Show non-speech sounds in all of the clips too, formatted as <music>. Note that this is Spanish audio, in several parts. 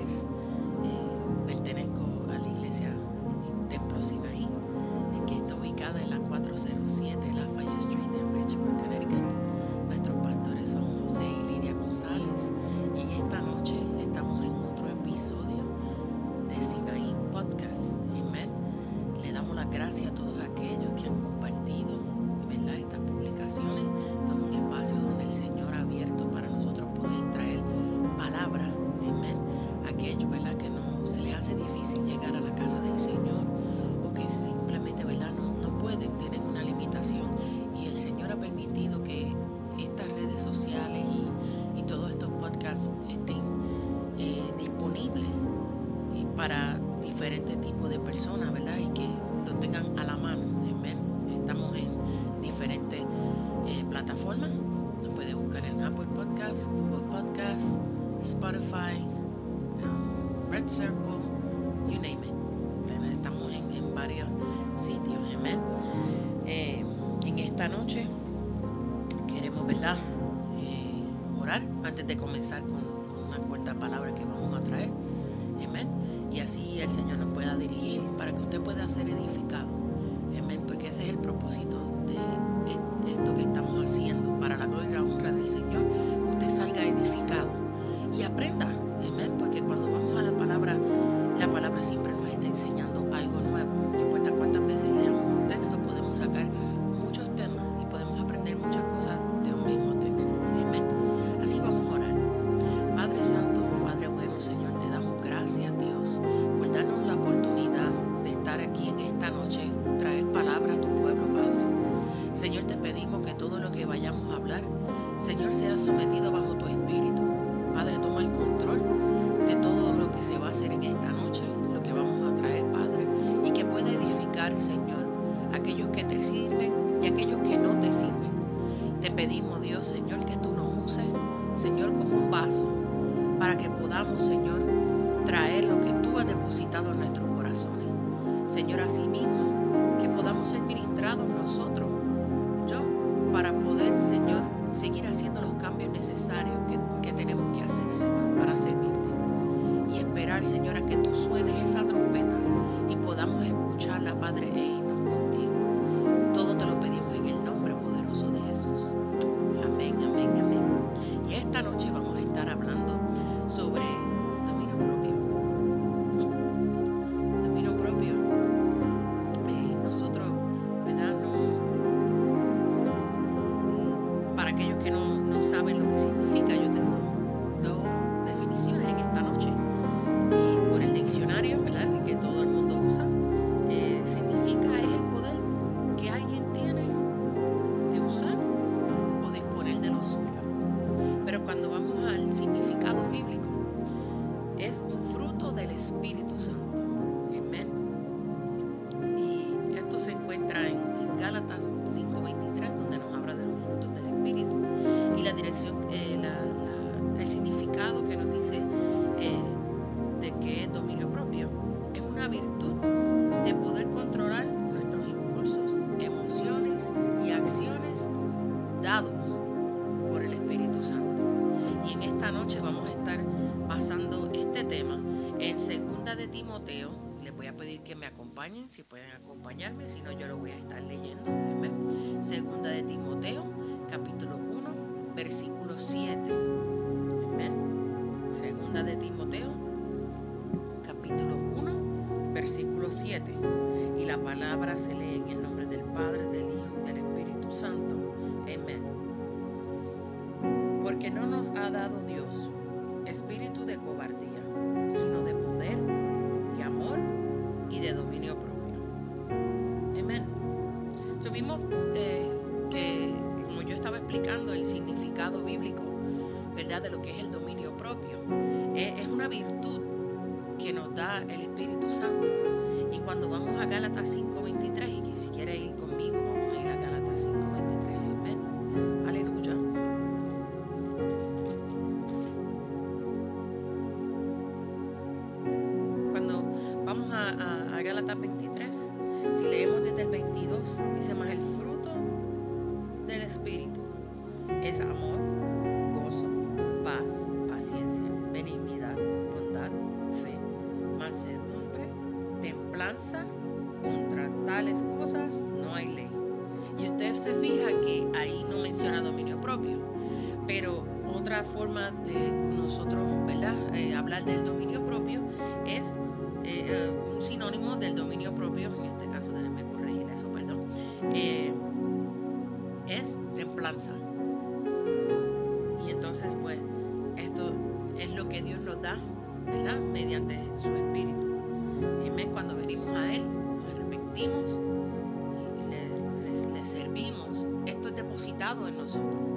lives. Circle, you name it. Estamos en, varios sitios, amén. Eh, en esta noche queremos, ¿verdad? Eh, orar antes de comenzar con, una corta palabra que vamos a traer, amén. Y así el Señor nos pueda dirigir para que usted pueda ser edificado, amén. Porque ese es el propósito de e-, esto que estamos haciendo para la gloria y la honra del Señor. Usted salga edificado y aprenda Timoteo. Les voy a pedir que me acompañen, si pueden acompañarme, si no yo lo voy a estar leyendo. Segunda de Timoteo, capítulo 1, versículo 7. Amén. Segunda de Timoteo, capítulo 1, versículo 7. Y la palabra se lee en el nombre del Padre, del Hijo y del Espíritu Santo. Amén. Porque no nos ha dado Dios. De lo que es el dominio propio. Eh, es, una virtud que nos da el Espíritu Santo. Y cuando vamos a Gálatas 5.23, en nosotros.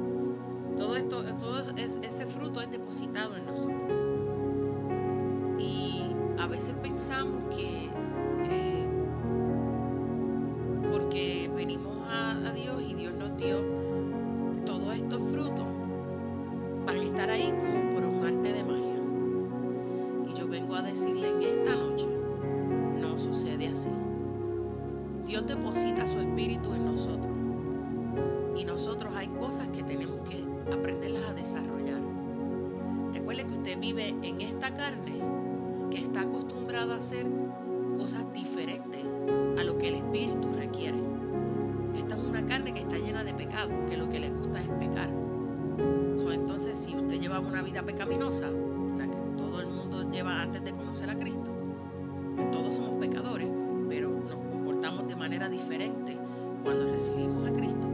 Que está acostumbrada a hacer cosas diferentes a lo que el espíritu requiere. Esta es una carne que está llena de pecado, que lo que le gusta es pecar. entonces, si usted lleva una vida pecaminosa, la que todo el mundo lleva antes de conocer a Cristo, todos somos pecadores, pero nos comportamos de manera diferente cuando recibimos a Cristo.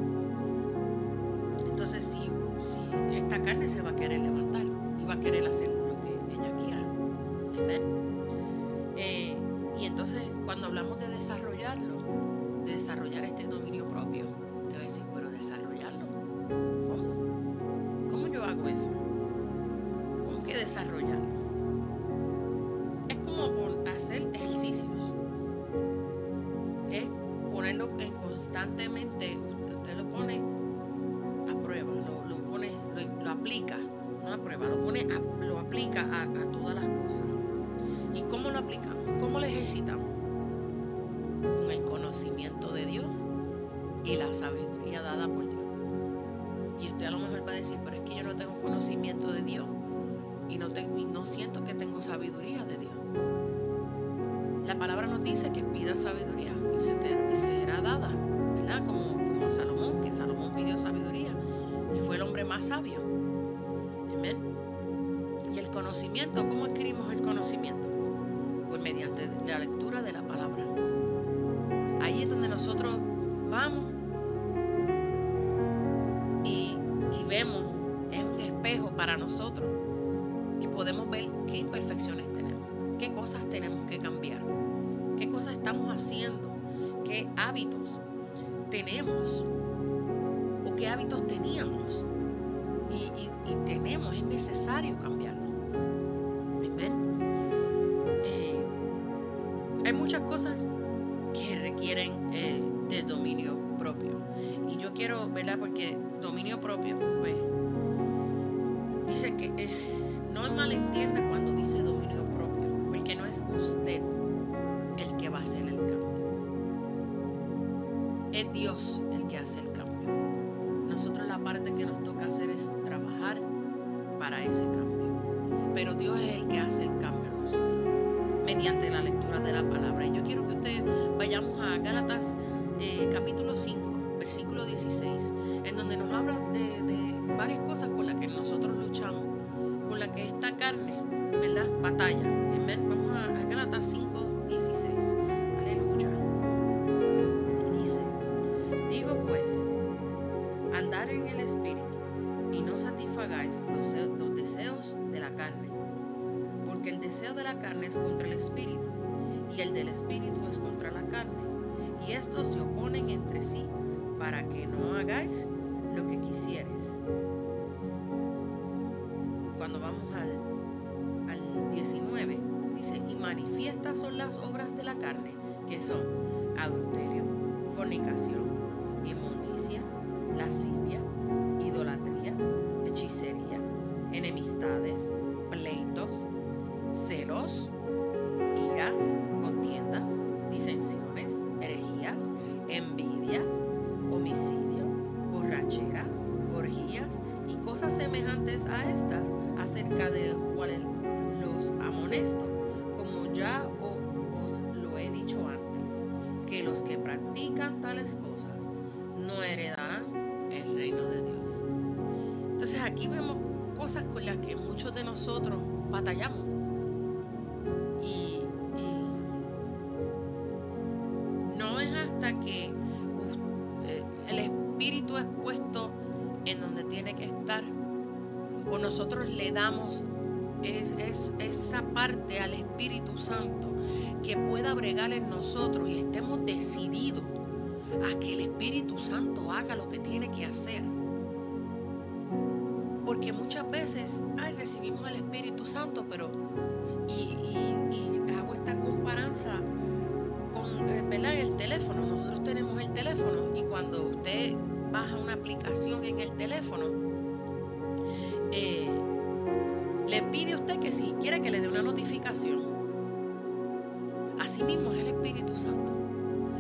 Entonces, si, si esta carne se va a querer levantar y va a querer hacer entonces, cuando hablamos de desarrollarlo, de desarrollar este dominio propio, te voy a decir, pero desarrollarlo. ¿Cómo? ¿Cómo yo hago eso? ¿Cómo que desarrollarlo? constantemente a lo mejor va a decir, pero es que yo no tengo conocimiento de Dios y no, tengo, no siento que tengo sabiduría de Dios. La palabra nos dice que pida sabiduría y se te será dada. Como, como Salomón, que Salomón pidió sabiduría y fue el hombre más sabio. Amén. Y el conocimiento, ¿cómo adquirimos el conocimiento? Pues mediante la lectura de la palabra. Ahí es donde nosotros vamos para nosotros, que podemos ver qué imperfecciones tenemos, qué cosas tenemos que cambiar, qué cosas estamos haciendo, qué hábitos tenemos o qué hábitos teníamos y, tenemos, es necesario cambiarlo. Eh, hay muchas cosas que requieren eh, de dominio propio. Y yo quiero, ¿verdad? Porque de la carne es contra el Espíritu y el del Espíritu es contra la carne, y estos se oponen entre sí para que no hagáis lo que quisieres. Cuando vamos al, al 19, dice, y manifiestas son las obras de la carne, que son adulterio, fornicación, inmundicia, lascivia, celos, iras, contiendas, disensiones, herejías, envidia, homicidio, borrachera, orgías y cosas semejantes a estas, acerca de las cuales los amonesto, como ya os lo he dicho antes, que los que practican tales cosas no heredarán el reino de Dios. Entonces aquí vemos cosas con las que muchos de nosotros batallamos. Damos es, esa parte al Espíritu Santo que pueda bregar en nosotros y estemos decididos a que el Espíritu Santo haga lo que tiene que hacer. Porque muchas veces, ay, recibimos el Espíritu Santo, pero, y, hago esta comparanza con eh, el teléfono. Nosotros tenemos el teléfono y cuando usted baja una aplicación en el teléfono, eh, le pide a usted que si quiere que le dé una notificación. Así mismo es el Espíritu Santo.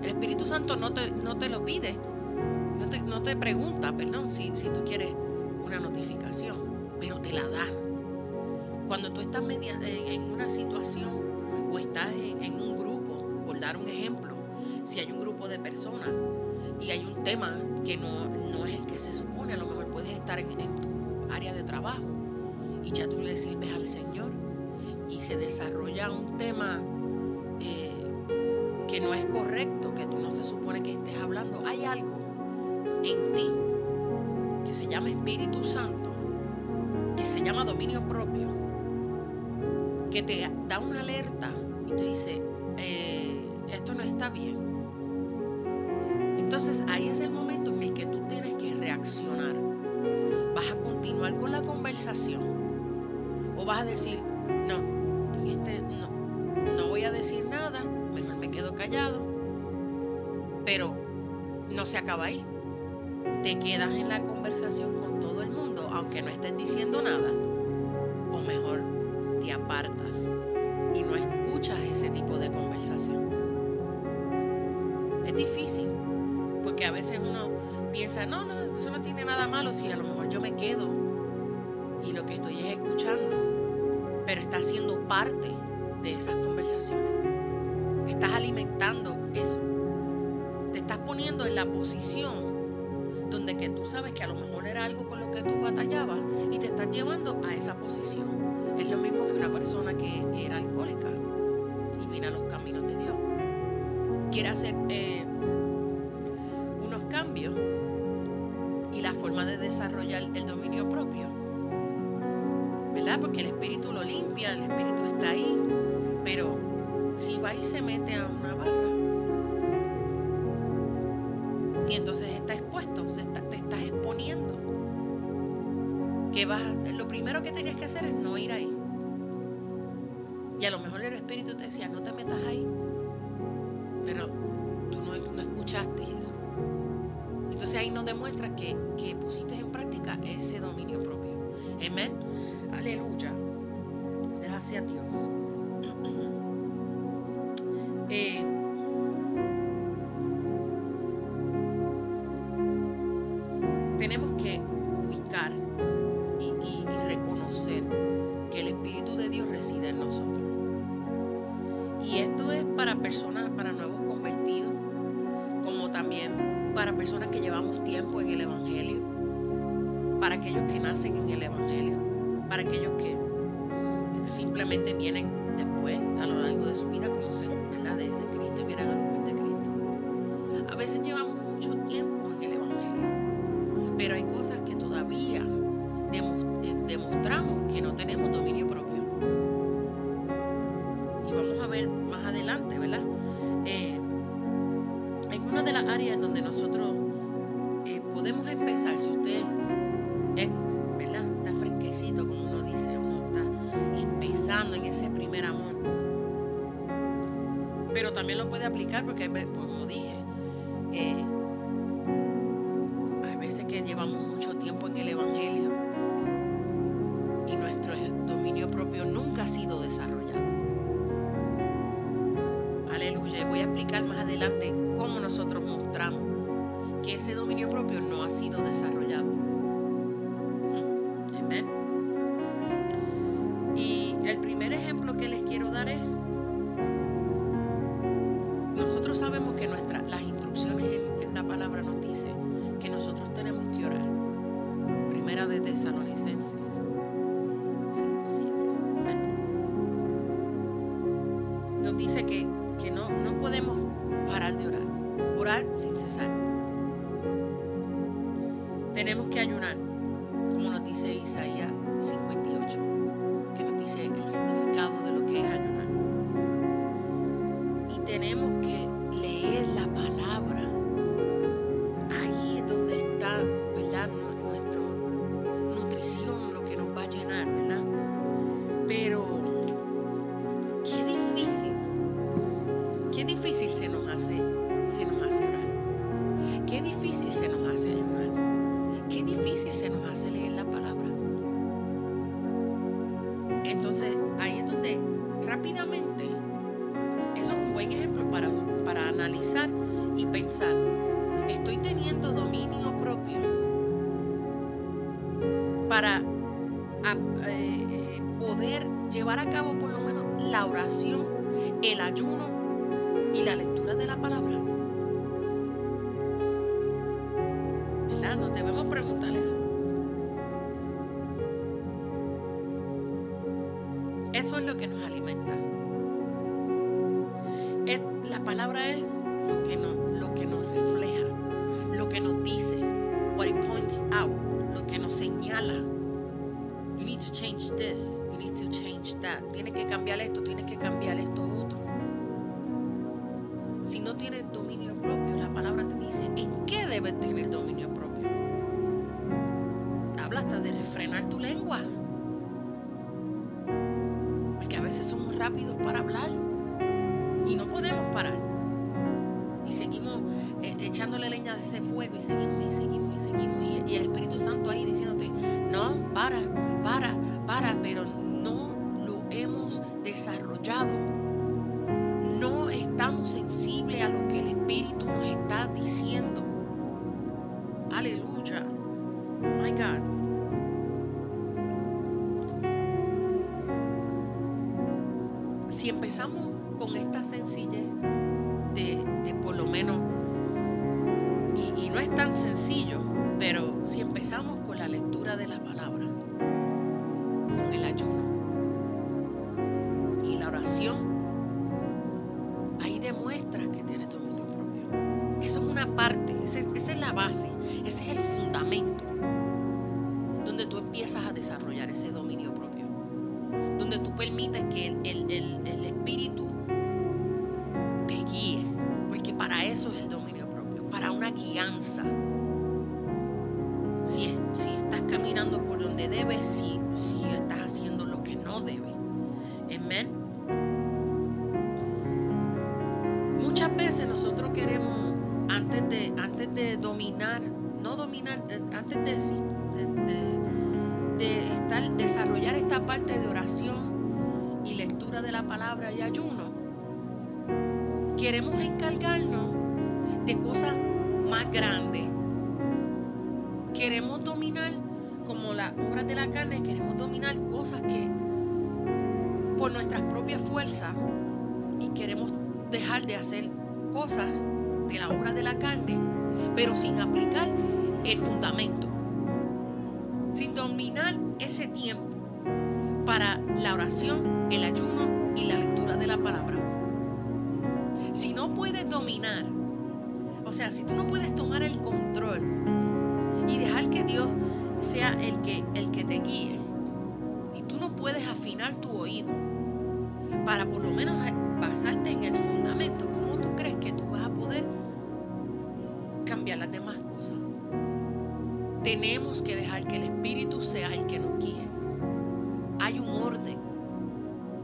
El Espíritu Santo no te, no te lo pide, no te, pregunta, perdón, si, si tú quieres una notificación, pero te la da. Cuando tú estás en, una situación o estás en, un grupo, por dar un ejemplo, si hay un grupo de personas y hay un tema que no, no es el que se supone, a lo mejor puedes estar en tu área de trabajo y ya tú le sirves al Señor y se desarrolla un tema eh, que no es correcto, que tú no se supone que estés hablando, hay algo en ti que se llama Espíritu Santo, que se llama dominio propio, que te da una alerta y te dice, eh, esto no está bien. Entonces ahí es el momento en el que tú tienes que reaccionar. Vas a continuar con la conversación vas a decir, no, este, no, no voy a decir nada, mejor me quedo callado. Pero no se acaba ahí. Te quedas en la conversación con todo el mundo, aunque no estés diciendo nada. O mejor, te apartas y no escuchas ese tipo de conversación. Es difícil, porque a veces uno piensa, no, no, eso no tiene nada malo si a lo mejor yo me quedo y lo que estoy es escuchando pero estás siendo parte de esas conversaciones. Estás alimentando eso. Te estás poniendo en la posición donde que tú sabes que a lo mejor era algo con lo que tú batallabas y te estás llevando a esa posición. Es lo mismo que una persona que era alcohólica y viene a los caminos de Dios. Quiere hacer eh, unos cambios y la forma de desarrollar el dominio propio porque el espíritu lo limpia, el espíritu está ahí. Pero si va y se mete a una barra y entonces está expuesto, te estás exponiendo. Que vas, lo primero que tenías que hacer es no ir ahí. Y a lo mejor el espíritu te decía, no te metas ahí. Pero tú no, escuchaste eso. Entonces ahí nos demuestra que, que Gracias a Dios. <clears throat> Eh, tenemos que ubicar y, reconocer que el Espíritu de Dios reside en nosotros. Y esto es para personas, para nuevos convertidos, como también para personas que llevamos tiempo en el Evangelio, para aquellos que nacen en el Evangelio para aquellos que simplemente vienen después, a lo largo de su vida, conocen ¿verdad? De, de Cristo y vienen a los de Cristo. A veces llevamos mucho tiempo en el Evangelio, pero hay cosas que todavía eh, demostramos que no tenemos dominio propio. Y vamos a ver más adelante, ¿verdad? Eh, una de las áreas en donde nosotros eh, podemos empezar, si usted es como uno dice, empezando en ese primer amor. Pero también lo puede aplicar porque, como dije, eh, Entonces, ahí es donde rápidamente, eso es un buen ejemplo para, para analizar y pensar, estoy teniendo dominio propio para eh, eh, poder llevar a cabo por lo menos la oración, el ayuno y la lectura de la palabra. ¿Verdad? Nos debemos preguntar eso. Eso es lo que nos alimenta. Es- la palabra es lo que, nos, lo que nos refleja, lo que nos dice, what it points out, lo que nos señala. You need to change this, you need to change that. Tienes que cambiar esto, tienes que cambiar esto otro. Si no tienes dominio propio, la palabra te dice en qué debes tener dominio propio. Habla hasta de refrenar tu lengua. Veces somos rápidos para hablar y no podemos parar. Y seguimos eh, echándole leña de ese fuego y seguimos y seguimos y seguimos. Y, y el Espíritu Santo ahí diciéndote, no, para, para, para, pero no lo hemos desarrollado. No estamos sensibles a lo que el Espíritu nos está diciendo. Aleluya. My God. Si empezamos con esta sencillez de, de por lo menos, y, no es tan sencillo, pero si empezamos con la lectura de la palabra, con el ayuno y la oración, ahí demuestras que tienes dominio propio. Eso es una parte, esa es la base, ese es el fundamento donde tú empiezas a desarrollar ese dominio tú permites que el, el- el- espíritu te guíe, porque para eso es el dominio propio, para una guianza. Si, es- si estás caminando por donde debes, si, si estás haciendo lo que no debes. Amén. Muchas veces nosotros queremos, antes de, antes de dominar, no dominar, eh, antes de, sí, de, de- desarrollar esta parte de oración y lectura de la palabra y ayuno, queremos encargarnos de cosas más grandes. Queremos dominar, como las obras de la carne, queremos dominar cosas que por nuestras propias fuerzas y queremos dejar de hacer cosas de la obra de la carne, pero sin aplicar el fundamento, sin dominar ese tiempo para la oración, el ayuno y la lectura de la palabra. Si no puedes dominar, o sea, si tú no puedes tomar el control y dejar que Dios sea el que, el que te guíe, y tú no puedes afinar tu oído para por lo menos basarte en el fundamento, ¿cómo tú crees que tú vas a poder Tenemos que dejar que el Espíritu sea el que nos guíe. Hay un orden,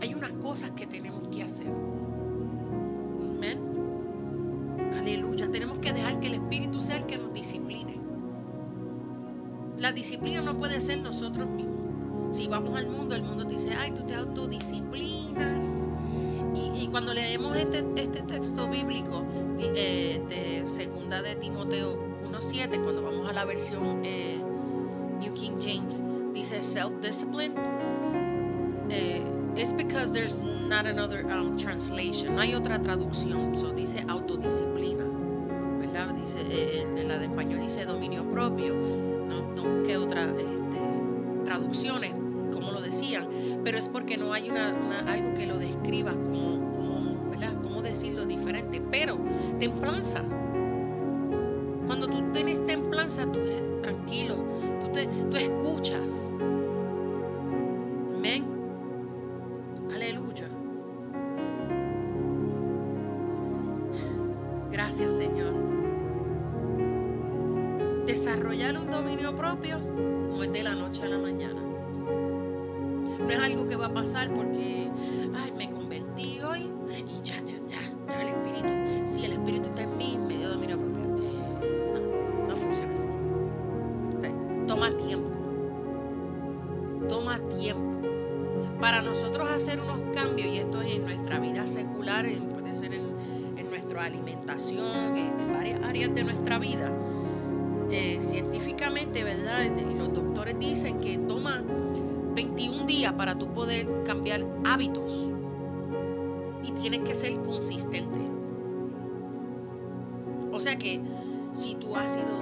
hay unas cosas que tenemos que hacer. Amén. Aleluya. Tenemos que dejar que el Espíritu sea el que nos discipline. La disciplina no puede ser nosotros mismos. Si vamos al mundo, el mundo te dice, ay, tú te autodisciplinas. Y, cuando leemos este, este texto bíblico eh, de segunda de Timoteo 1.7, cuando vamos a la versión eh, New King James, dice self-discipline. Eh, it's because there's not another um, translation. No hay otra traducción. So dice autodisciplina. ¿Verdad? dice, eh, en la de español dice dominio propio, no, no otras este, traducciones, como lo decían, pero es porque no hay una, algo que lo describa como, como, ¿verdad? ¿Cómo decirlo diferente? Pero templanza. Tú eres tranquilo, tú, te, tú escuchas. Amén. Aleluya. Gracias, Señor. Desarrollar un dominio propio no es de la noche a la mañana. No es algo que va a pasar porque, ay, me unos cambios, y esto es en nuestra vida secular, puede ser en, nuestra alimentación, en, varias áreas de nuestra vida, eh, científicamente, ¿verdad? Y los doctores dicen que toma 21 días para tú poder cambiar hábitos. Y tienes que ser consistente. O sea que si tú has sido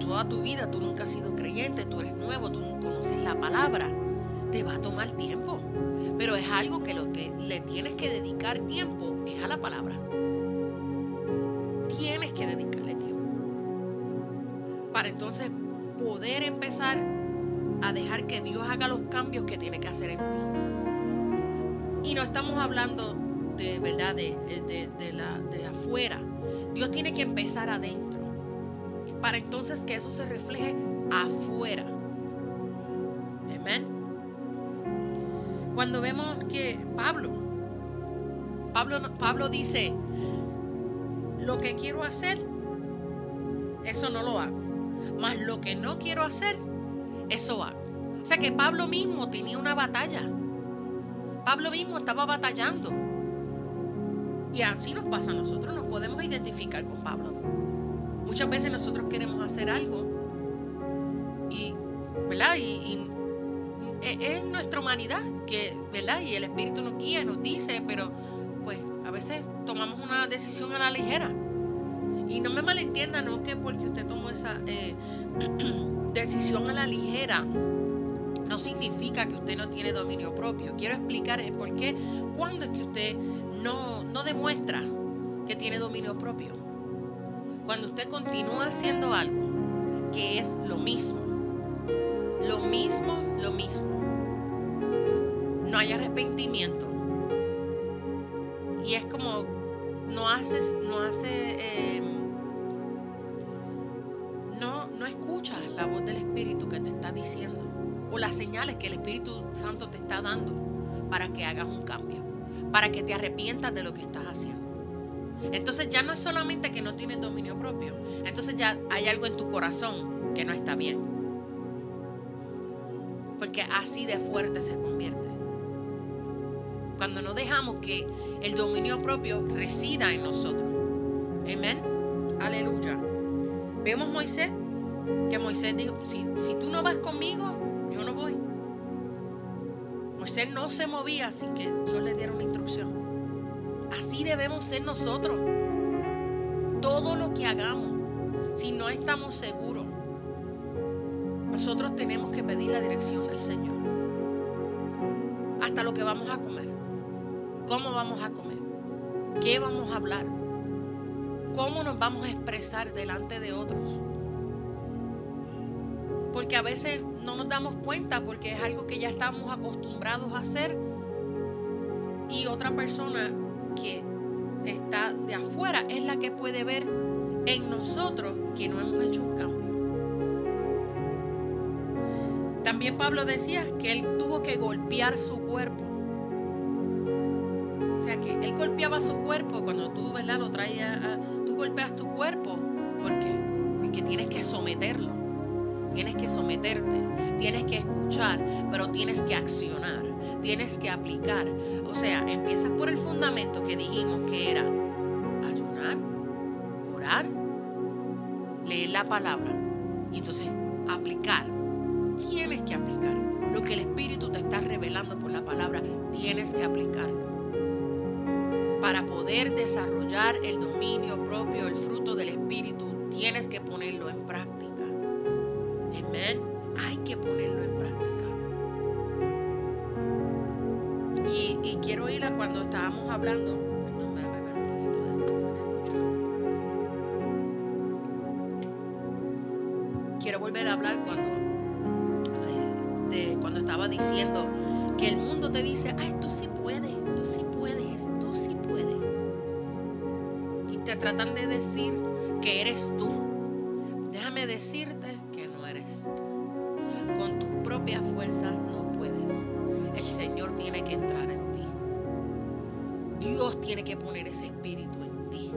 toda tu vida, tú nunca has sido creyente, tú eres nuevo, tú no conoces la palabra, te va a tomar tiempo. Pero es algo que lo que le tienes que dedicar tiempo es a la palabra. Tienes que dedicarle tiempo. Para entonces poder empezar a dejar que Dios haga los cambios que tiene que hacer en ti. Y no estamos hablando de verdad de, de, la, de afuera. Dios tiene que empezar adentro. Para entonces que eso se refleje afuera. Cuando vemos que Pablo, Pablo, Pablo dice, lo que quiero hacer, eso no lo hago. Mas lo que no quiero hacer, eso hago. O sea que Pablo mismo tenía una batalla. Pablo mismo estaba batallando. Y así nos pasa a nosotros, nos podemos identificar con Pablo. Muchas veces nosotros queremos hacer algo y, ¿verdad? Y, es nuestra humanidad que, ¿verdad? Y el Espíritu nos guía, nos dice, pero pues a veces tomamos una decisión a la ligera. Y no me malentienda, no que porque usted tomó esa eh, <clears throat> decisión a la ligera no significa que usted no tiene dominio propio. Quiero explicar por qué, cuando es que usted no, no demuestra que tiene dominio propio. Cuando usted continúa haciendo algo que es lo mismo, lo mismo, lo mismo. No hay arrepentimiento. Y es como no haces, no hace, em, no, no escuchas la voz del Espíritu que te está diciendo o las señales que el Espíritu Santo te está dando para que hagas un cambio, para que te arrepientas de lo que estás haciendo. Entonces ya no es solamente que no tienes dominio propio, entonces ya hay algo en tu corazón que no está bien. Porque así de fuerte se convierte. Cuando no dejamos que el dominio propio resida en nosotros. Amén. Aleluya. Vemos Moisés, que Moisés dijo, si, si tú no vas conmigo, yo no voy. Moisés no se movía sin que Dios le diera una instrucción. Así debemos ser nosotros. Todo lo que hagamos, si no estamos seguros, nosotros tenemos que pedir la dirección del Señor. Hasta lo que vamos a comer. ¿Cómo vamos a comer? ¿Qué vamos a hablar? ¿Cómo nos vamos a expresar delante de otros? Porque a veces no nos damos cuenta porque es algo que ya estamos acostumbrados a hacer y otra persona que está de afuera es la que puede ver en nosotros que no hemos hecho un cambio. También Pablo decía que él tuvo que golpear su cuerpo. O sea que él golpeaba su cuerpo cuando tú, ¿verdad? Lo traías, tú golpeas tu cuerpo porque, porque tienes que someterlo. Tienes que someterte, tienes que escuchar, pero tienes que accionar, tienes que aplicar. O sea, empiezas por el fundamento que dijimos que era ayunar, orar, leer la palabra y entonces tienes que aplicarlo. Para poder desarrollar el dominio propio, el fruto del Espíritu, que ponerlo en práctica. Amén. Hay que ponerlo en práctica. Y, quiero ir a cuando estábamos hablando. Perdón, voy a beber un poquito de Quiero volver a hablar cuando, eh, de, cuando estaba diciendo que el mundo te dice, ay, tú sí puedes, tú sí puedes, tú sí puedes. Y te tratan de decir que eres tú. Déjame decirte que no eres tú. Con tus propias fuerzas no puedes. El Señor tiene que entrar en ti. Dios tiene que poner ese espíritu en ti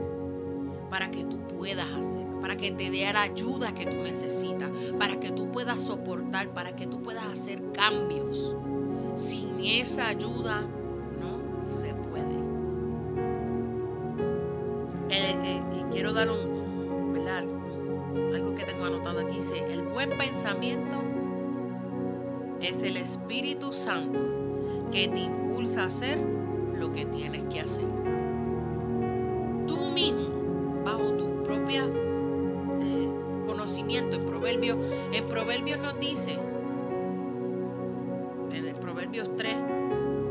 para que tú puedas hacerlo, para que te dé la ayuda que tú necesitas, para que tú puedas soportar, para que tú puedas hacer cambios. Sin esa ayuda no se puede. Eh, eh, y quiero dar un, ¿verdad? algo que tengo anotado aquí. Dice, el buen pensamiento es el Espíritu Santo que te impulsa a hacer lo que tienes que hacer. Tú mismo, bajo tu propia eh, conocimiento, en Proverbios, en Proverbios nos dice, 3,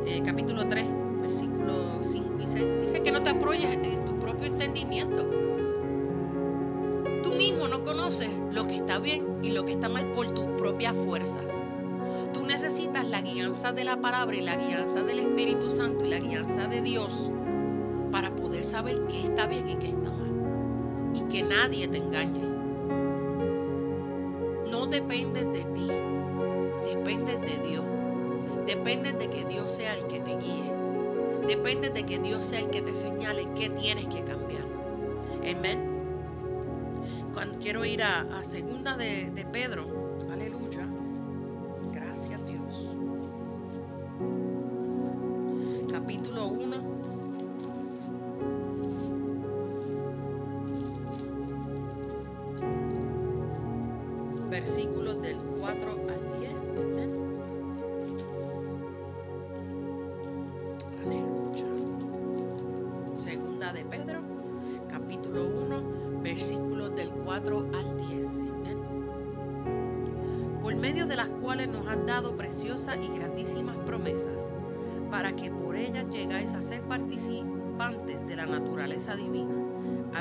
eh, capítulo 3, versículos 5 y 6. Dice que no te apoyes en tu propio entendimiento. Tú mismo no conoces lo que está bien y lo que está mal por tus propias fuerzas. Tú necesitas la guianza de la palabra y la guianza del Espíritu Santo y la guianza de Dios para poder saber qué está bien y qué está mal. Y que nadie te engañe. No dependes de ti, dependes de Dios. Depende de que Dios sea el que te guíe. Depende de que Dios sea el que te señale qué tienes que cambiar. Amén. Cuando quiero ir a, segunda de, de Pedro,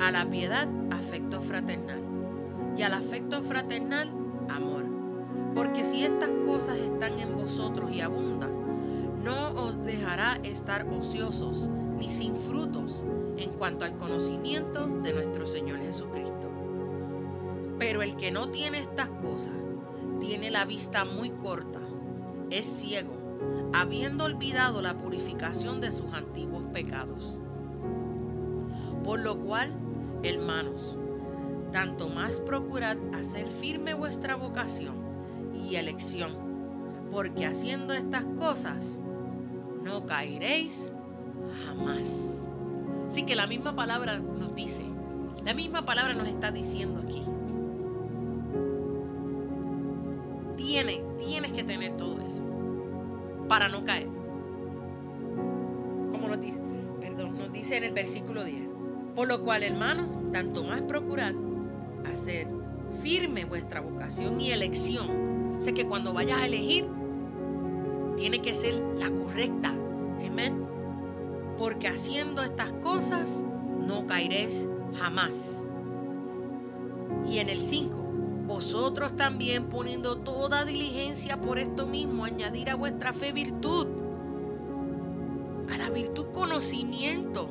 A la piedad, afecto fraternal. Y al afecto fraternal, amor. Porque si estas cosas están en vosotros y abundan, no os dejará estar ociosos ni sin frutos en cuanto al conocimiento de nuestro Señor Jesucristo. Pero el que no tiene estas cosas tiene la vista muy corta, es ciego, habiendo olvidado la purificación de sus antiguos pecados. Por lo cual, hermanos, tanto más procurad hacer firme vuestra vocación y elección, porque haciendo estas cosas no caeréis jamás. Así que la misma palabra nos dice, la misma palabra nos está diciendo aquí. Tienes, tienes que tener todo eso para no caer. Como nos dice, perdón, nos dice en el versículo 10. Por lo cual, hermanos, tanto más procurad hacer firme vuestra vocación y elección. Sé que cuando vayas a elegir, tiene que ser la correcta. Amén porque haciendo estas cosas no caeréis jamás. Y en el 5, vosotros también poniendo toda diligencia por esto mismo, añadir a vuestra fe virtud, a la virtud conocimiento.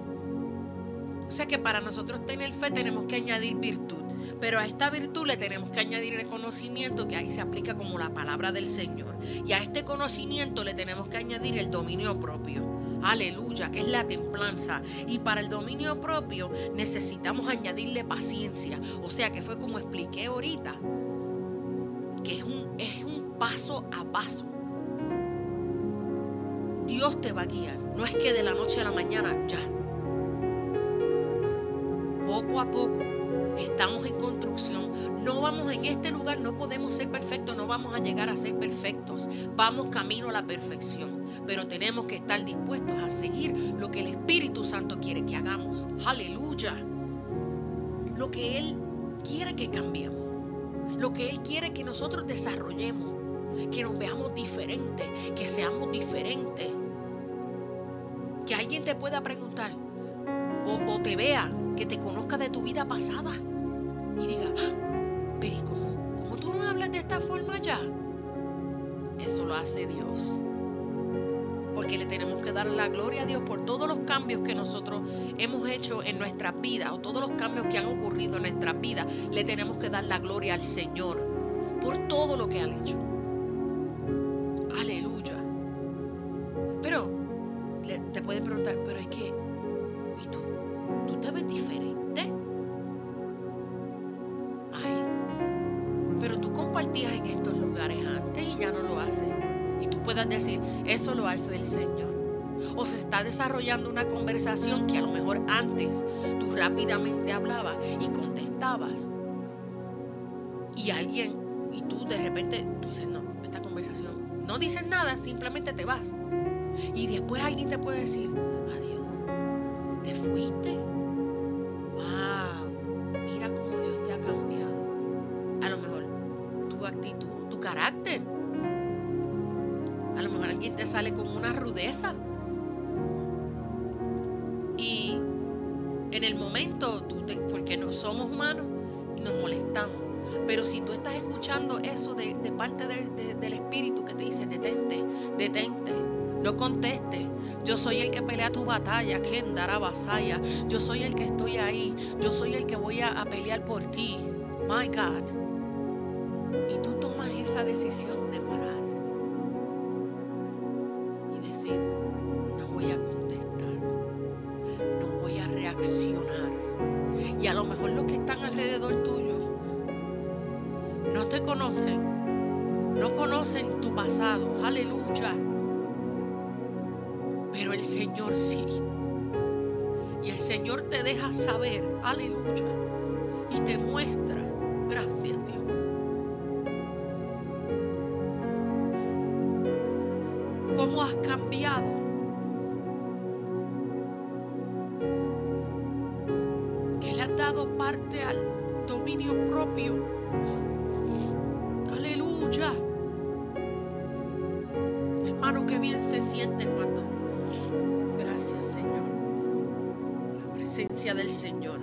O sea que para nosotros tener fe tenemos que añadir virtud, pero a esta virtud le tenemos que añadir el conocimiento que ahí se aplica como la palabra del Señor. Y a este conocimiento le tenemos que añadir el dominio propio. Aleluya, que es la templanza. Y para el dominio propio necesitamos añadirle paciencia. O sea que fue como expliqué ahorita, que es un, es un paso a paso. Dios te va a guiar. No es que de la noche a la mañana ya. A poco estamos en construcción. No vamos en este lugar, no podemos ser perfectos, no vamos a llegar a ser perfectos. Vamos camino a la perfección. Pero tenemos que estar dispuestos a seguir lo que el Espíritu Santo quiere que hagamos. Aleluya. Lo que Él quiere que cambiemos. Lo que Él quiere que nosotros desarrollemos. Que nos veamos diferentes. Que seamos diferentes. Que alguien te pueda preguntar. O, te vea. Que te conozca de tu vida pasada. Y diga, ah, pero ¿y cómo, cómo tú no hablas de esta forma ya? Eso lo hace Dios porque le tenemos que dar la gloria a Dios por todos los cambios que nosotros hemos hecho en nuestra vida o todos los cambios que han ocurrido en nuestra vida. Le tenemos que dar la gloria al Señor por todo lo que han hecho. Aleluya. Pero te pueden preguntar, pero es que, eso lo hace el Señor. O se está desarrollando una conversación que a lo mejor antes tú rápidamente hablabas y contestabas. Y alguien, y tú de repente, tú dices, no, esta conversación, no dices nada, simplemente te vas. Y después alguien te puede decir, adiós, te fuiste. Alguien te sale con una rudeza. Y en el momento, tú porque no somos humanos y nos molestamos. Pero si tú estás escuchando eso de, parte del Espíritu que te dice, detente, detente, no conteste. Yo soy el que pelea tu batalla, quien dará vasalla. Yo soy el que estoy ahí. Yo soy el que voy a, a pelear por ti. My God. Y tú tomas esa decisión de parar. Señor sí. Y el Señor te deja saber, aleluya. Y te muestra, gracias Dios cómo has cambiado. Que le has dado parte al dominio propio. Aleluya. Hermano, que bien se siente cuando... presencia del Señor.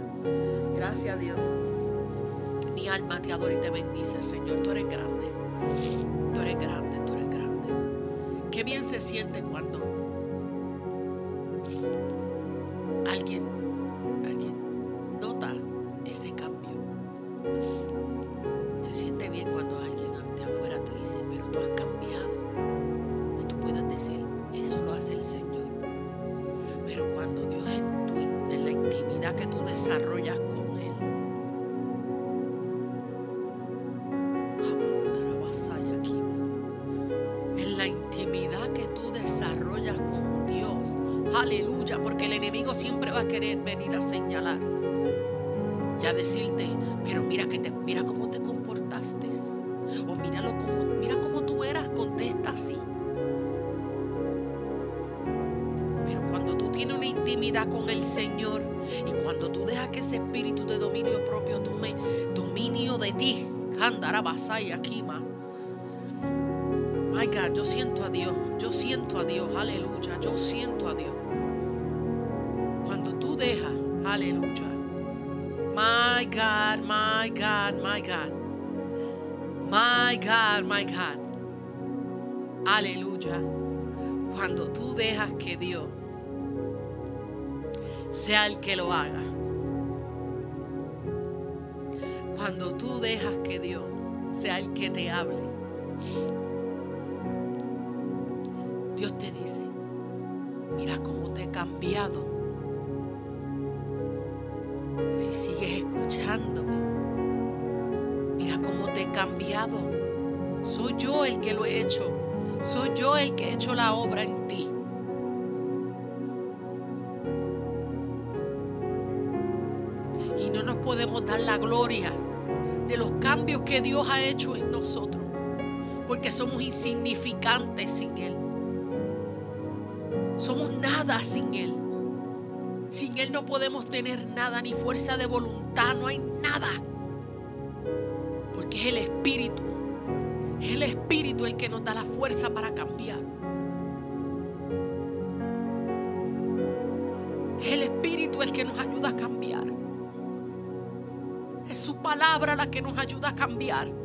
Gracias Dios. Mi alma te adora y te bendice, Señor. Tú eres grande. Tú eres grande, tú eres grande. Qué bien se siente cuando decirte, pero mira que te, mira cómo te comportaste. O míralo como, mira cómo tú eras, contesta así. Pero cuando tú tienes una intimidad con el Señor y cuando tú dejas que ese espíritu de dominio propio tome dominio de ti, Basaya Kima. My God. Aleluya. Cuando tú dejas que Dios sea el que lo haga. Cuando tú dejas que Dios sea el que te hable. Dios te dice, Mira cómo te he cambiado. Si sigues escuchándome, mira cómo te he cambiado. Soy yo el que lo he hecho. Soy yo el que he hecho la obra en ti. Y no nos podemos dar la gloria de los cambios que Dios ha hecho en nosotros. Porque somos insignificantes sin Él. Somos nada sin Él. Sin Él no podemos tener nada, ni fuerza de voluntad, no hay nada. Porque es el Espíritu. Es el Espíritu el que nos da la fuerza para cambiar. Es el Espíritu el que nos ayuda a cambiar. Es su palabra la que nos ayuda a cambiar.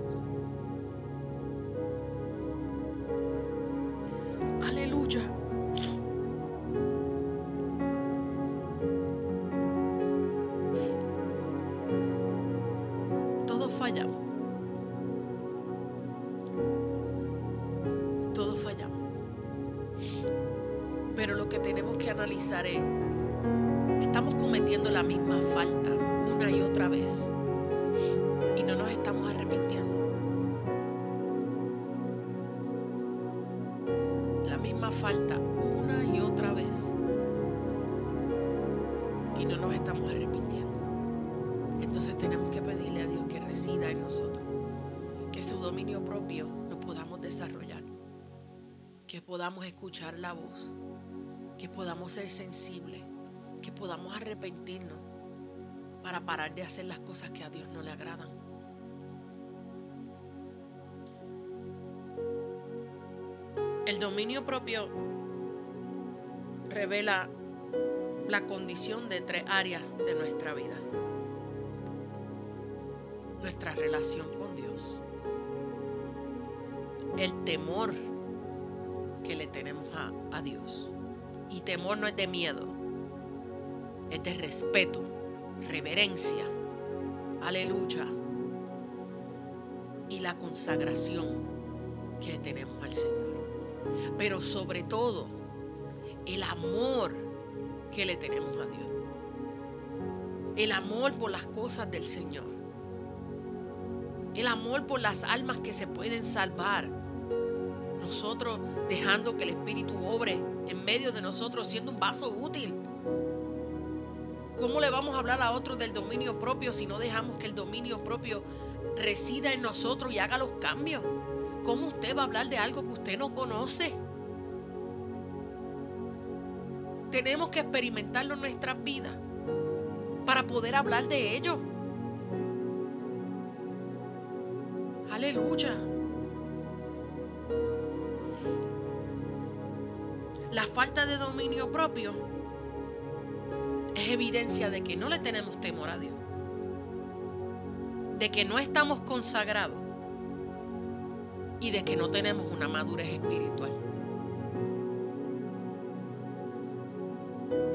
Escuchar la voz, que podamos ser sensibles, que podamos arrepentirnos para parar de hacer las cosas que a Dios no le agradan. El dominio propio revela la condición de tres áreas de nuestra vida. Nuestra relación con Dios. El temor que le tenemos a, a Dios. Y temor no es de miedo, es de respeto, reverencia. Aleluya. Y la consagración que le tenemos al Señor. Pero sobre todo, el amor que le tenemos a Dios. El amor por las cosas del Señor. El amor por las almas que se pueden salvar. Dejando que el Espíritu obre en medio de nosotros siendo un vaso útil. ¿Cómo le vamos a hablar a otros del dominio propio si no dejamos que el dominio propio resida en nosotros y haga los cambios? ¿Cómo usted va a hablar de algo que usted no conoce? Tenemos que experimentarlo en nuestras vidas para poder hablar de ello. Aleluya. La falta de dominio propio es evidencia de que no le tenemos temor a Dios. De que no estamos consagrados. Y de que no tenemos una madurez espiritual.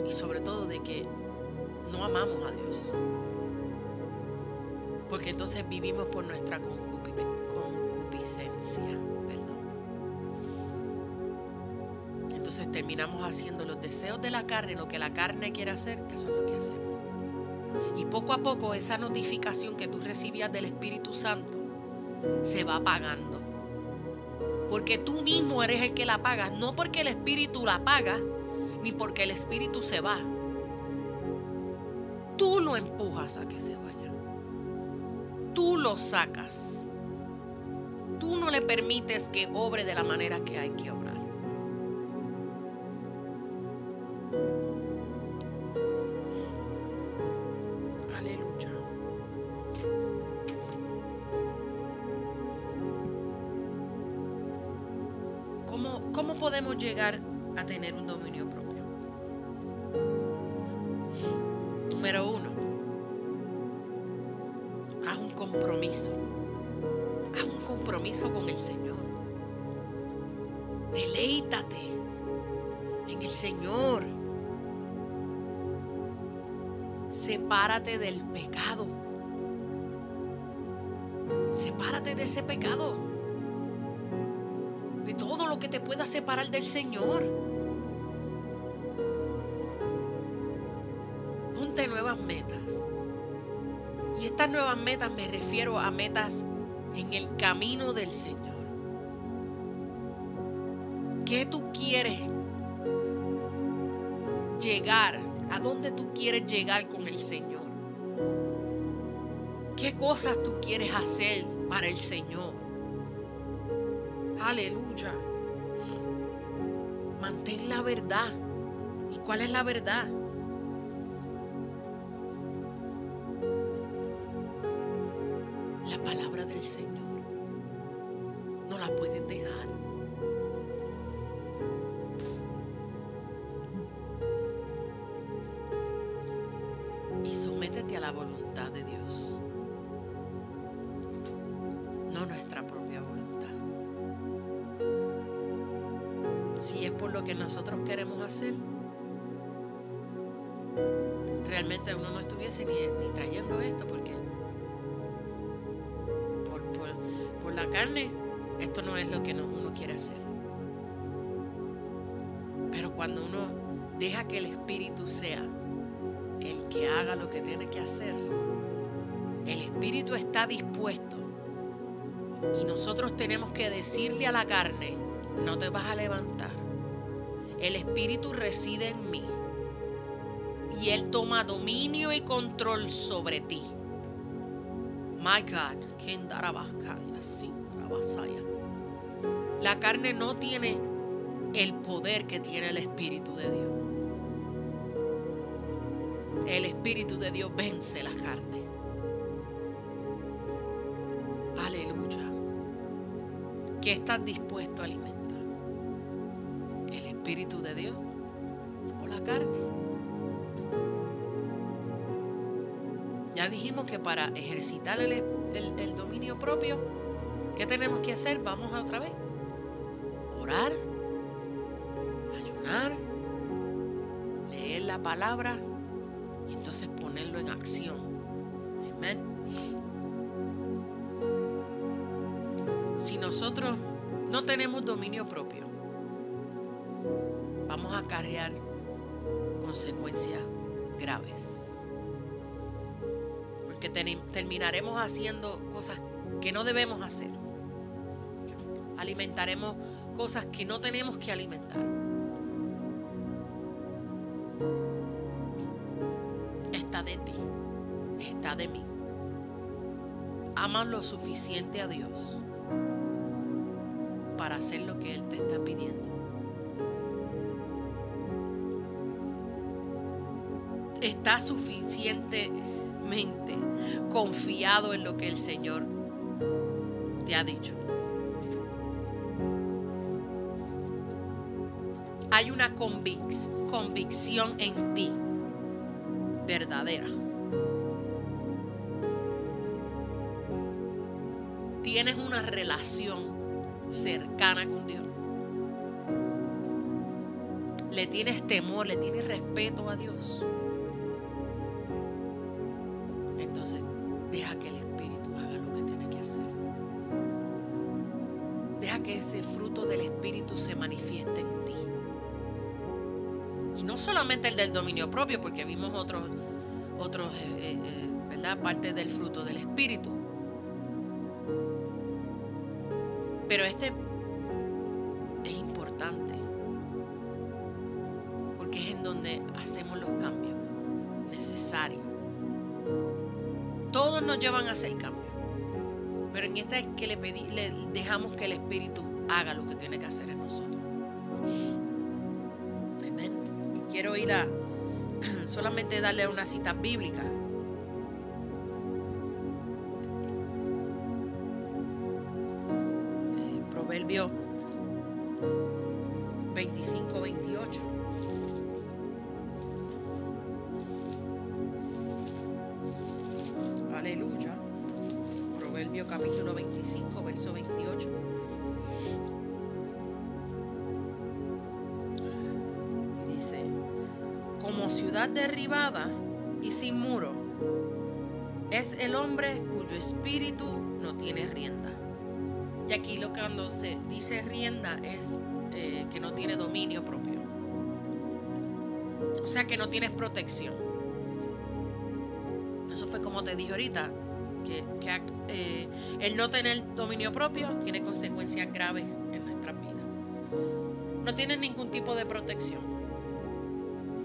Y sobre todo de que no amamos a Dios. Porque entonces vivimos por nuestra concupiscencia. Entonces terminamos haciendo los deseos de la carne, lo que la carne quiere hacer, eso es lo que hacemos. Y poco a poco esa notificación que tú recibías del Espíritu Santo se va apagando. Porque tú mismo eres el que la apagas, no porque el Espíritu la apaga, ni porque el Espíritu se va. Tú lo empujas a que se vaya. Tú lo sacas. Tú no le permites que obre de la manera que hay que obrar. Tener un dominio propio? Número uno, haz un compromiso. Haz un compromiso con el Señor. Deleítate en el Señor. Sepárate del pecado. Sepárate de ese pecado. De todo lo que te pueda separar del Señor. Nuevas metas. Y estas nuevas metas me refiero a metas en el camino del Señor. ¿Qué tú quieres llegar? ¿A dónde tú quieres llegar con el Señor? ¿Qué cosas tú quieres hacer para el Señor? Aleluya. Mantén la verdad. ¿Y cuál es la verdad? No la puedes dejar. Y sométete a la voluntad de Dios. No nuestra propia voluntad. Si es por lo que nosotros queremos hacer, realmente uno no estuviese ni, ni trayendo esto porque por, por- por la carne esto no es lo que no- uno quiere hacer. Pero cuando uno deja que el Espíritu sea el que haga lo que tiene que hacer, el Espíritu está dispuesto y nosotros tenemos que decirle a la carne, no te vas a levantar. El Espíritu reside en mí y Él toma dominio y control sobre ti. My God, Kendarabakaya, Sindarabasaya. La carne no tiene el poder que tiene el Espíritu de Dios. El Espíritu de Dios vence la carne. Aleluya. ¿Qué estás dispuesto a alimentar? ¿El Espíritu de Dios o la carne? Ya dijimos que para ejercitar el, el- dominio propio, ¿qué tenemos que hacer? Vamos a otra vez. Orar, ayunar, leer la palabra y entonces ponerlo en acción. Amén. Si nosotros no tenemos dominio propio, vamos a acarrear consecuencias graves. Porque terminaremos haciendo cosas que no debemos hacer. Alimentaremos cosas que no tenemos que alimentar. Está de ti, está de mí. Amas lo suficiente a Dios para hacer lo que Él te está pidiendo. Estás suficientemente confiado en lo que el Señor te ha dicho. Hay una convic- convicción en ti verdadera. Tienes una relación cercana con Dios. Le tienes temor, le tienes respeto a Dios. Solamente el del dominio propio, porque vimos otros, otros, eh, eh, eh, ¿verdad? Parte del fruto del Espíritu. Pero este es importante, porque es en donde hacemos los cambios necesarios. Todos nos llevan a hacer cambios, pero en esta es que le, pedí, le dejamos que el Espíritu haga lo que tiene que hacer en nosotros. Quiero ir a <clears throat> solamente darle una cita bíblica. Derribada y sin muro, es el hombre cuyo espíritu no tiene rienda. Y aquí lo que cuando se dice rienda es eh, que no tiene dominio propio. O sea que no tienes protección. Eso fue como te dije ahorita, que, eh, el no tener dominio propio tiene consecuencias graves en nuestras vidas. No tienes ningún tipo de protección.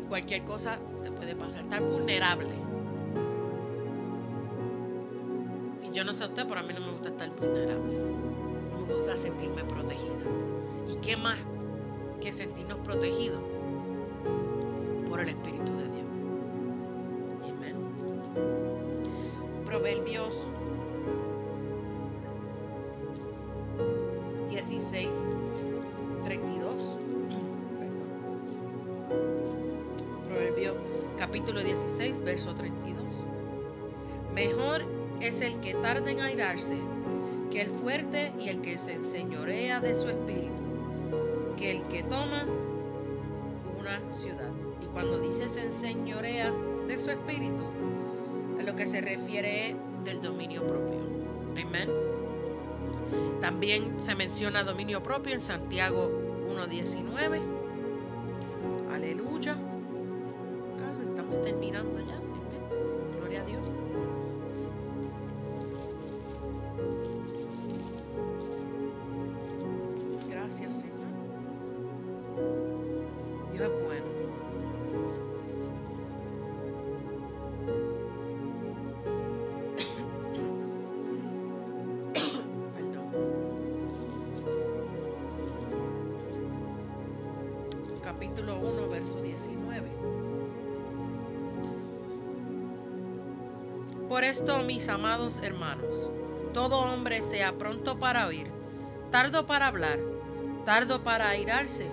Cualquier cosa puede pasar. Estar vulnerable. Y yo no sé a usted, pero a mí no me gusta estar vulnerable. Me gusta sentirme protegida. ¿Y qué más que sentirnos protegidos por el Espíritu de Dios? Capítulo 16, verso 32. Mejor es el que tarda en airarse que el fuerte y el que se enseñorea de su espíritu, que el que toma una ciudad. Y cuando dice se enseñorea de su espíritu, a lo que se refiere del dominio propio. Amén. También se menciona dominio propio en Santiago 1.19. Por esto, mis amados hermanos, todo hombre sea pronto para oír, tardo para hablar, tardo para airarse.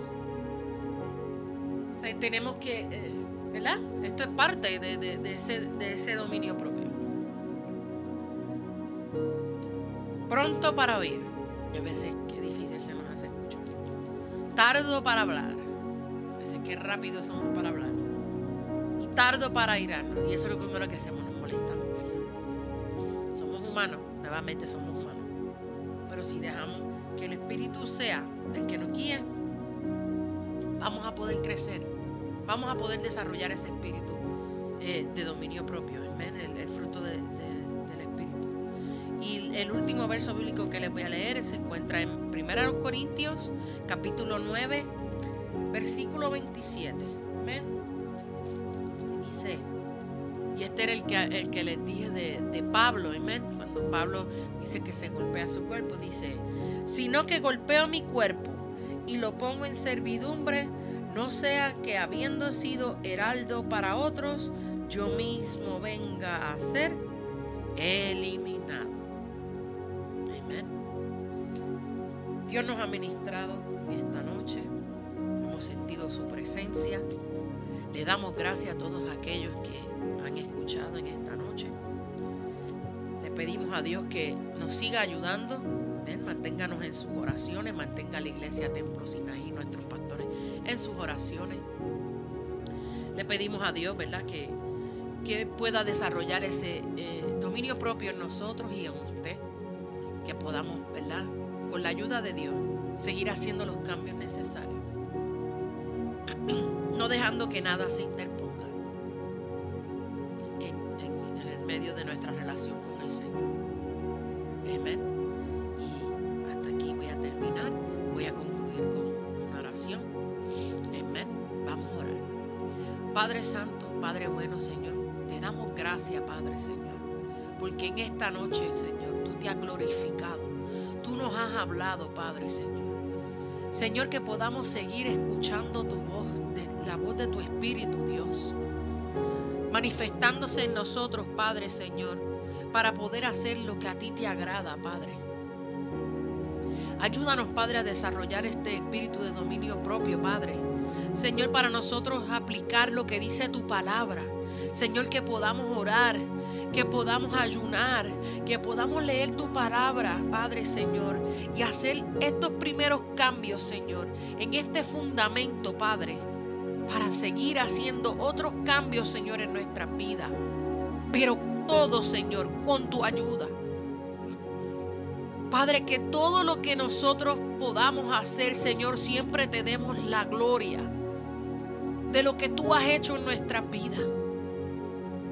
tenemos que, eh, ¿verdad? Esto es parte de, ese, de ese dominio propio. Pronto para oír. Y a veces qué difícil se nos hace escuchar. Tardo para hablar qué rápido somos para hablar. Y tardo para irarnos. Y eso es lo primero que hacemos, nos molestamos. Nuevamente somos humanos. Pero si dejamos que el Espíritu sea el que nos guíe, vamos a poder crecer. Vamos a poder desarrollar ese espíritu eh, de dominio propio, el, el fruto del espíritu. Y el último verso bíblico que les voy a leer se encuentra en 1 Corintios, capítulo 9, versículo 27. Amén. dice, y este era el que, el que les dije de, Pablo, amén. Pablo dice que se golpea su cuerpo, dice, sino que golpeo mi cuerpo y lo pongo en servidumbre, no sea que habiendo sido heraldo para otros, yo mismo venga a ser eliminado. Amén. Dios nos ha ministrado esta noche sentido su presencia. Le damos gracias a todos aquellos que han escuchado en esta noche. Pedimos a Dios que nos siga ayudando. Manténganos en sus oraciones, mantenga la iglesia Templo Sinaí, nuestros pastores, en sus oraciones. Le pedimos a Dios, ¿verdad? Que, que pueda desarrollar ese eh, dominio propio en nosotros y en usted. Que podamos, ¿verdad? Con la ayuda de Dios, seguir haciendo los cambios necesarios <clears throat> no dejando que nada se interponga en, el medio de nuestra relación Señor. Amén. Y hasta aquí voy a terminar. Voy a concluir con una oración. Amén. Vamos a orar. Padre Santo, Padre bueno, Señor, te damos gracias, Padre Señor, porque en esta noche, Señor, tú te has glorificado. Tú nos has hablado, Padre Señor. Señor, que podamos seguir escuchando tu voz, la voz de tu Espíritu, Dios, manifestándose en nosotros, Padre Señor, para poder hacer lo que a ti te agrada, Padre. Ayúdanos, Padre, a desarrollar este espíritu de dominio propio, Padre. Señor, para nosotros aplicar lo que dice tu palabra. Señor, que podamos orar que podamos ayunar, que podamos leer tu palabra, Padre Señor, y hacer estos primeros cambios, Señor, en este fundamento, Padre, para seguir haciendo otros cambios, Señor, en nuestra vida. Pero todo, Señor, con tu ayuda. Padre, que todo lo que nosotros podamos hacer, Señor, siempre te demos la gloria de lo que tú has hecho en nuestra vida.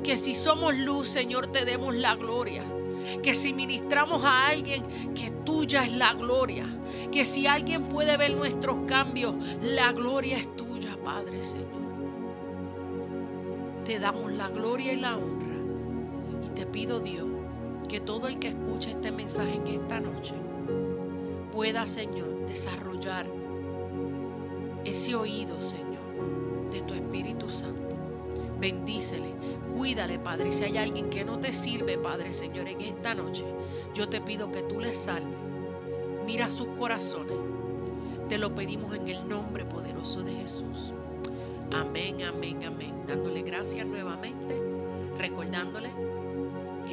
Que si somos luz, Señor, te demos la gloria. Que si ministramos a alguien, que tuya es la gloria. Que si alguien puede ver nuestros cambios, la gloria es tuya, Padre Señor. Te damos la gloria y la honra. Te pido, Dios, que todo el que escuche este mensaje en esta noche pueda, Señor, desarrollar ese oído, Señor, de tu Espíritu Santo. Bendícele, cuídale, Padre. Y si hay alguien que no te sirve, Padre, Señor, en esta noche, yo te pido que tú le salves. Mira sus corazones. Te lo pedimos en el nombre poderoso de Jesús. Amén, amén, amén. Dándole gracias nuevamente, recordándole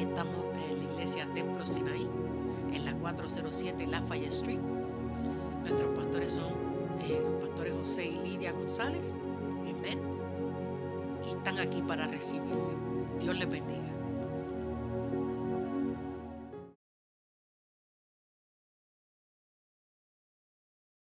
estamos en la iglesia Templo Sinaí, en la 407 Lafayette Street. Nuestros pastores son eh, los pastores José y Lidia González. Amén. Y están aquí para recibirle. Dios les bendiga.